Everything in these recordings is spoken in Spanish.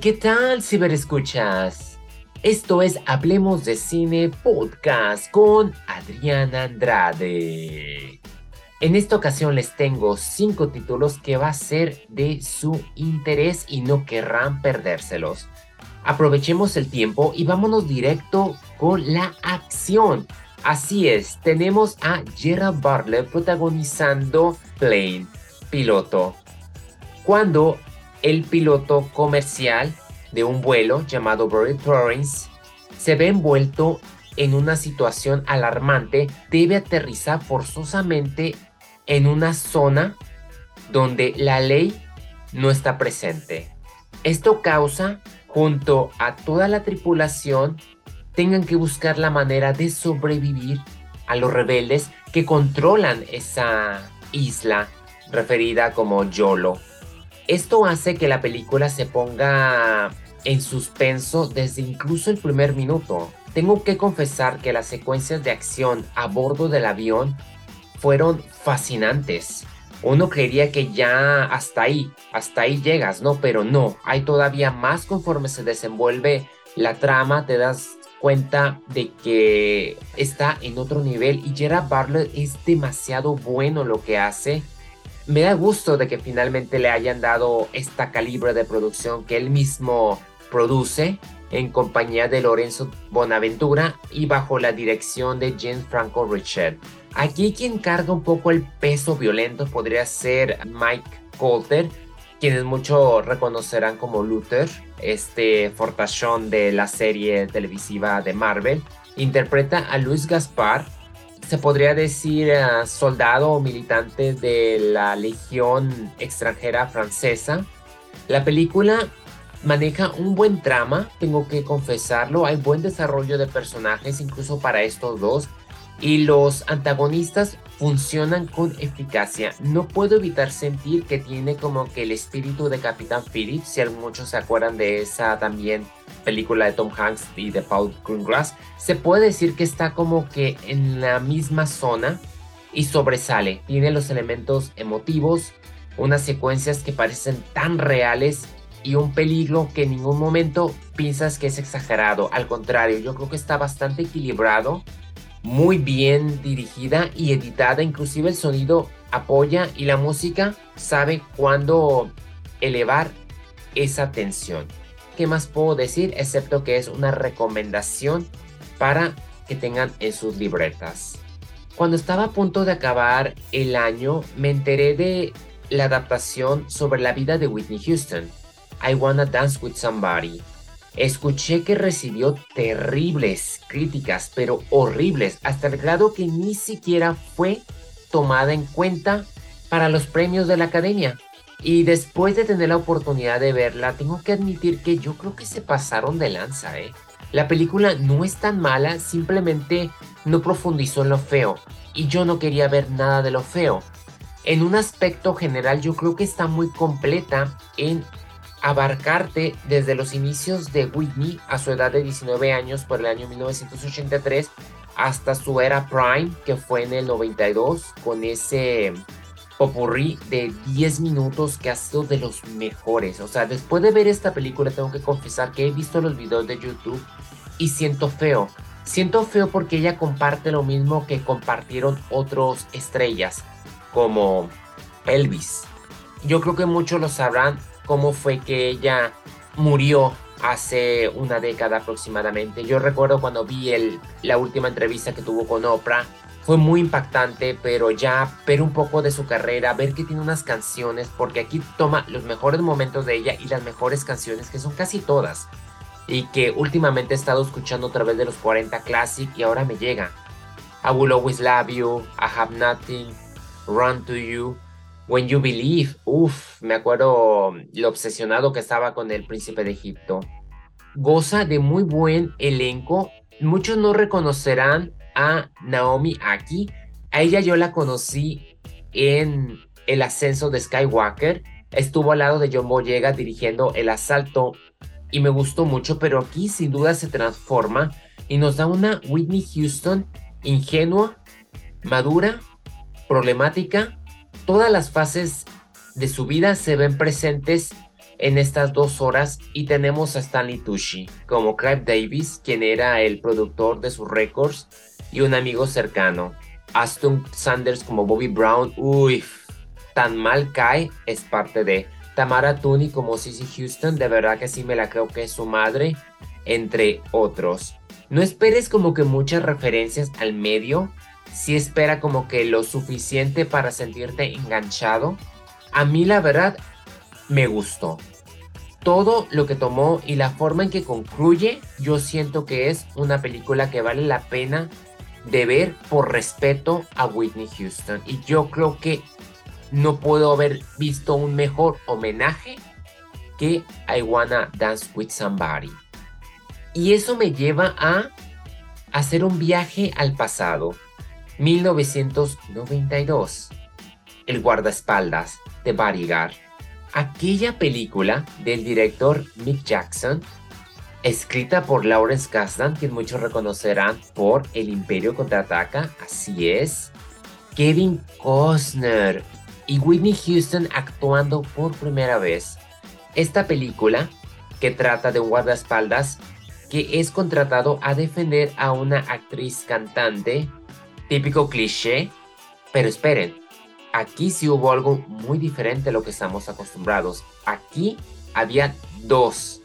¿qué tal, ciberescuchas? Esto es Hablemos de Cine Podcast con Adriana Andrade. En esta ocasión les tengo cinco títulos que va a ser de su interés y no querrán perdérselos. Aprovechemos el tiempo y vámonos directo con la acción. Así es, tenemos a Gerard Butler protagonizando Plane, piloto. Cuando el piloto comercial de un vuelo llamado Barry Torrance se ve envuelto en una situación alarmante, debe aterrizar forzosamente en una zona donde la ley no está presente. Esto causa, junto a toda la tripulación, tengan que buscar la manera de sobrevivir a los rebeldes que controlan esa isla referida como Yolo. Esto hace que la película se ponga en suspenso desde incluso el primer minuto. Tengo que confesar que las secuencias de acción a bordo del avión fueron fascinantes. Uno creería que ya hasta ahí, hasta ahí llegas, ¿no? Pero no, hay todavía más conforme se desenvuelve la trama, te das cuenta de que está en otro nivel y Gerard Bartlett es demasiado bueno lo que hace. Me da gusto de que finalmente le hayan dado esta calibre de producción que él mismo produce en compañía de Lorenzo Bonaventura y bajo la dirección de James Franco Richard. Aquí quien carga un poco el peso violento podría ser Mike Colter, quienes muchos reconocerán como Luther, este fortachón de la serie televisiva de Marvel. Interpreta a Luis Gaspar, se podría decir eh, soldado o militante de la Legión extranjera francesa. La película maneja un buen trama, tengo que confesarlo, hay buen desarrollo de personajes incluso para estos dos y los antagonistas funcionan con eficacia. No puedo evitar sentir que tiene como que el espíritu de Capitán Phillips, si muchos se acuerdan de esa también película de Tom Hanks y de Paul Greengrass, se puede decir que está como que en la misma zona y sobresale. Tiene los elementos emotivos, unas secuencias que parecen tan reales y un peligro que en ningún momento piensas que es exagerado. Al contrario, yo creo que está bastante equilibrado muy bien dirigida y editada, inclusive el sonido apoya y la música sabe cuándo elevar esa tensión. ¿Qué más puedo decir? Excepto que es una recomendación para que tengan en sus libretas. Cuando estaba a punto de acabar el año, me enteré de la adaptación sobre la vida de Whitney Houston. I Wanna Dance with Somebody Escuché que recibió terribles críticas, pero horribles, hasta el grado que ni siquiera fue tomada en cuenta para los premios de la academia. Y después de tener la oportunidad de verla, tengo que admitir que yo creo que se pasaron de lanza, ¿eh? La película no es tan mala, simplemente no profundizó en lo feo. Y yo no quería ver nada de lo feo. En un aspecto general yo creo que está muy completa en abarcarte desde los inicios de Whitney a su edad de 19 años por el año 1983 hasta su era prime que fue en el 92 con ese popurrí de 10 minutos que ha sido de los mejores. O sea, después de ver esta película tengo que confesar que he visto los videos de YouTube y siento feo. Siento feo porque ella comparte lo mismo que compartieron otros estrellas como Elvis. Yo creo que muchos lo sabrán, cómo fue que ella murió hace una década aproximadamente. Yo recuerdo cuando vi el, la última entrevista que tuvo con Oprah, fue muy impactante, pero ya ver un poco de su carrera, ver que tiene unas canciones, porque aquí toma los mejores momentos de ella y las mejores canciones, que son casi todas, y que últimamente he estado escuchando a través de los 40 Classic y ahora me llega. I Will Always Love You, I Have Nothing, Run to You, When You Believe, uff, me acuerdo lo obsesionado que estaba con el príncipe de Egipto. Goza de muy buen elenco. Muchos no reconocerán a Naomi Aki. A ella yo la conocí en El ascenso de Skywalker. Estuvo al lado de John Boyega dirigiendo El asalto y me gustó mucho, pero aquí sin duda se transforma y nos da una Whitney Houston ingenua, madura, problemática todas las fases de su vida se ven presentes en estas dos horas y tenemos a Stanley Tucci como Clive Davis, quien era el productor de sus récords y un amigo cercano. Aston Sanders como Bobby Brown, uy, tan mal cae, es parte de. Tamara Tooney como Cissy Houston, de verdad que sí me la creo que es su madre, entre otros. No esperes como que muchas referencias al medio, si espera como que lo suficiente para sentirte enganchado. A mí la verdad me gustó. Todo lo que tomó y la forma en que concluye, yo siento que es una película que vale la pena de ver por respeto a Whitney Houston. Y yo creo que no puedo haber visto un mejor homenaje que I Wanna Dance with Somebody. Y eso me lleva a hacer un viaje al pasado. 1992. El guardaespaldas de Bodyguard. Aquella película del director Mick Jackson, escrita por Lawrence Kasdan, quien muchos reconocerán por El Imperio contraataca, así es. Kevin Costner y Whitney Houston actuando por primera vez. Esta película, que trata de un guardaespaldas que es contratado a defender a una actriz cantante, típico cliché, pero esperen, aquí sí hubo algo muy diferente a lo que estamos acostumbrados. Aquí había dos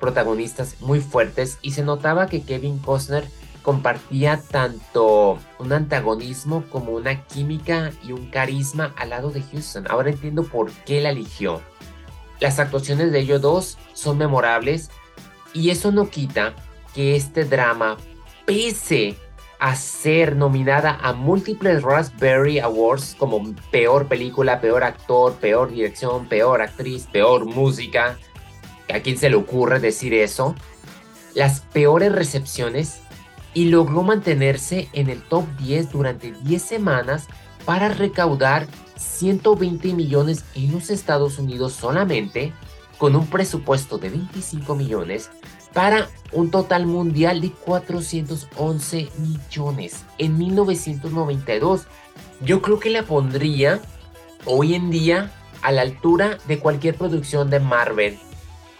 protagonistas muy fuertes y se notaba que Kevin Costner compartía tanto un antagonismo como una química y un carisma al lado de Houston. Ahora entiendo por qué la eligió. Las actuaciones de ellos dos son memorables y eso no quita que este drama, pese a ser nominada a múltiples Raspberry Awards como peor película, peor actor, peor dirección, peor actriz, peor música, ¿a quién se le ocurre decir eso? Las peores recepciones y logró mantenerse en el top 10 durante 10 semanas para recaudar 120 millones en los Estados Unidos solamente con un presupuesto de 25 millones para un total mundial de 411 millones en 1992. Yo creo que la pondría hoy en día a la altura de cualquier producción de Marvel.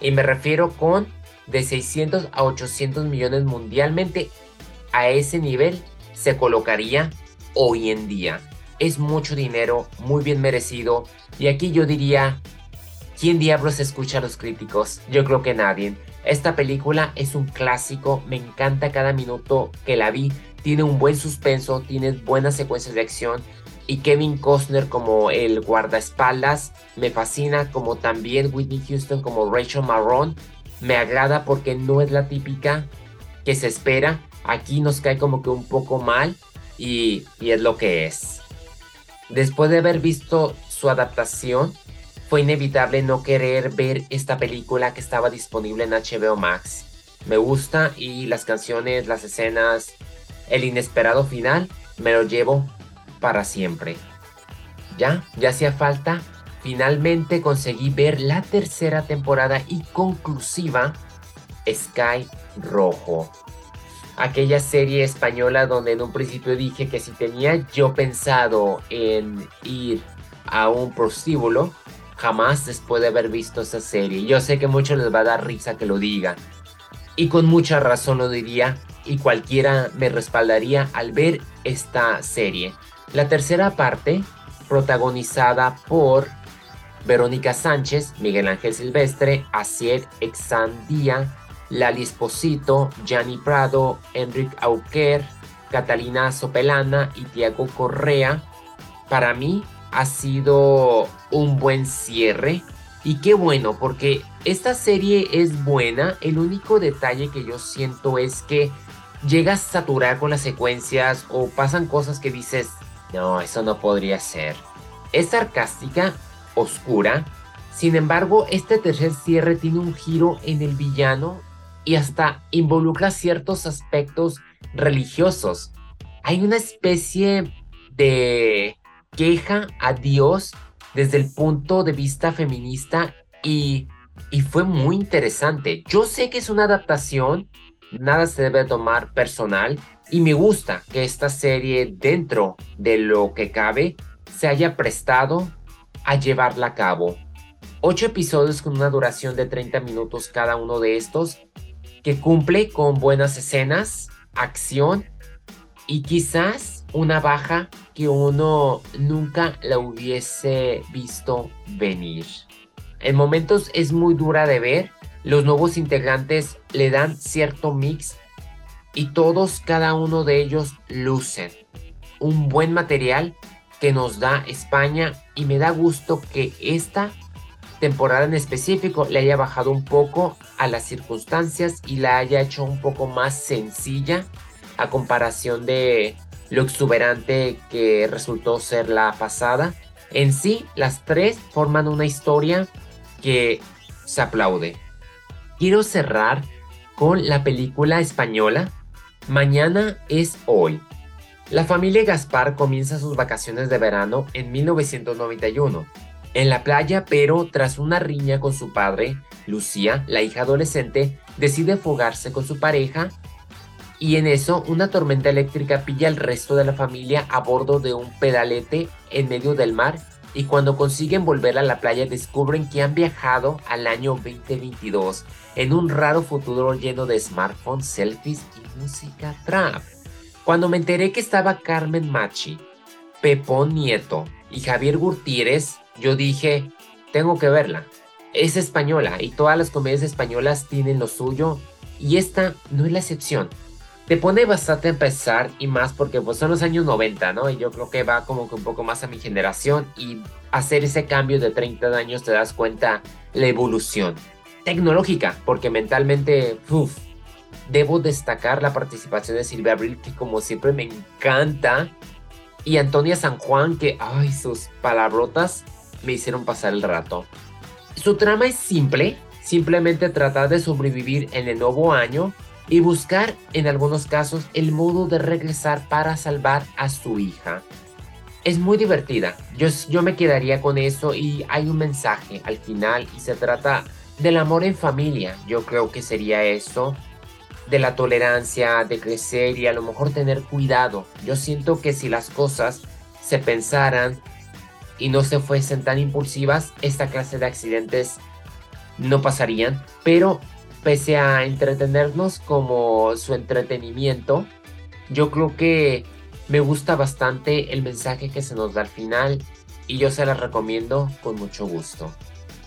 Y me refiero con de 600 a 800 millones mundialmente. A ese nivel se colocaría hoy en día. Es mucho dinero, muy bien merecido. Y aquí yo diría ¿Quién diablos escucha a los críticos? Yo creo que nadie. Esta película es un clásico, me encanta cada minuto que la vi. Tiene un buen suspenso, tiene buenas secuencias de acción. Y Kevin Costner como el guardaespaldas me fascina, como también Whitney Houston como Rachel Marron. Me agrada porque no es la típica que se espera. Aquí nos cae como que un poco mal y, y es lo que es. Después de haber visto su adaptación, fue inevitable no querer ver esta película que estaba disponible en HBO Max. Me gusta y las canciones, las escenas, el inesperado final, me lo llevo para siempre. Ya, ya hacía falta. Finalmente conseguí ver la tercera temporada y conclusiva Sky Rojo. Aquella serie española donde en un principio dije que si tenía yo pensado en ir a un prostíbulo, jamás después de haber visto esa serie. Yo sé que muchos les va a dar risa que lo diga. Y con mucha razón lo diría y cualquiera me respaldaría al ver esta serie. La tercera parte, protagonizada por Verónica Sánchez, Miguel Ángel Silvestre, Asier Exandía, Lali Esposito, Gianni Prado, Enrique Auquer, Catalina Sopelana y Tiago Correa. Para mí ha sido un buen cierre. Y qué bueno, porque esta serie es buena. El único detalle que yo siento es que llegas a saturar con las secuencias o pasan cosas que dices, no, eso no podría ser. Es sarcástica, oscura. Sin embargo, este tercer cierre tiene un giro en el villano y hasta involucra ciertos aspectos religiosos. Hay una especie de queja a Dios desde el punto de vista feminista y, y fue muy interesante. Yo sé que es una adaptación, nada se debe tomar personal y me gusta que esta serie dentro de lo que cabe se haya prestado a llevarla a cabo. Ocho episodios con una duración de 30 minutos cada uno de estos, que cumple con buenas escenas, acción y quizás una baja que uno nunca la hubiese visto venir. En momentos es muy dura de ver, los nuevos integrantes le dan cierto mix y todos, cada uno de ellos lucen. Un buen material que nos da España y me da gusto que esta temporada en específico le haya bajado un poco a las circunstancias y la haya hecho un poco más sencilla a comparación de lo exuberante que resultó ser la pasada. En sí, las tres forman una historia que se aplaude. Quiero cerrar con la película española Mañana es hoy. La familia Gaspar comienza sus vacaciones de verano en 1991 en la playa, pero tras una riña con su padre, Lucía, la hija adolescente, decide fugarse con su pareja y en eso una tormenta eléctrica pilla al resto de la familia a bordo de un pedalete en medio del mar y cuando consiguen volver a la playa descubren que han viajado al año 2022 en un raro futuro lleno de smartphones, selfies y música trap. Cuando me enteré que estaba Carmen Machi, Pepón Nieto y Javier Gutiérrez, yo dije, tengo que verla. Es española y todas las comedias españolas tienen lo suyo y esta no es la excepción. Te pone bastante a empezar y más porque pues son los años 90, ¿no? Y yo creo que va como que un poco más a mi generación y hacer ese cambio de 30 años te das cuenta la evolución tecnológica, porque mentalmente, uff, debo destacar la participación de Silvia Abril, que como siempre me encanta, y Antonia San Juan, que, ay, sus palabrotas me hicieron pasar el rato. Su trama es simple, simplemente tratar de sobrevivir en el nuevo año y buscar en algunos casos el modo de regresar para salvar a su hija. Es muy divertida, yo, yo me quedaría con eso y hay un mensaje al final y se trata del amor en familia, yo creo que sería eso, de la tolerancia, de crecer y a lo mejor tener cuidado. Yo siento que si las cosas se pensaran y no se fuesen tan impulsivas, esta clase de accidentes no pasarían. Pero pese a entretenernos como su entretenimiento, yo creo que me gusta bastante el mensaje que se nos da al final y yo se las recomiendo con mucho gusto.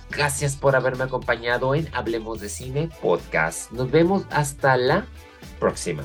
Gracias por haberme acompañado en Hablemos de Cine Podcast. Nos vemos hasta la próxima.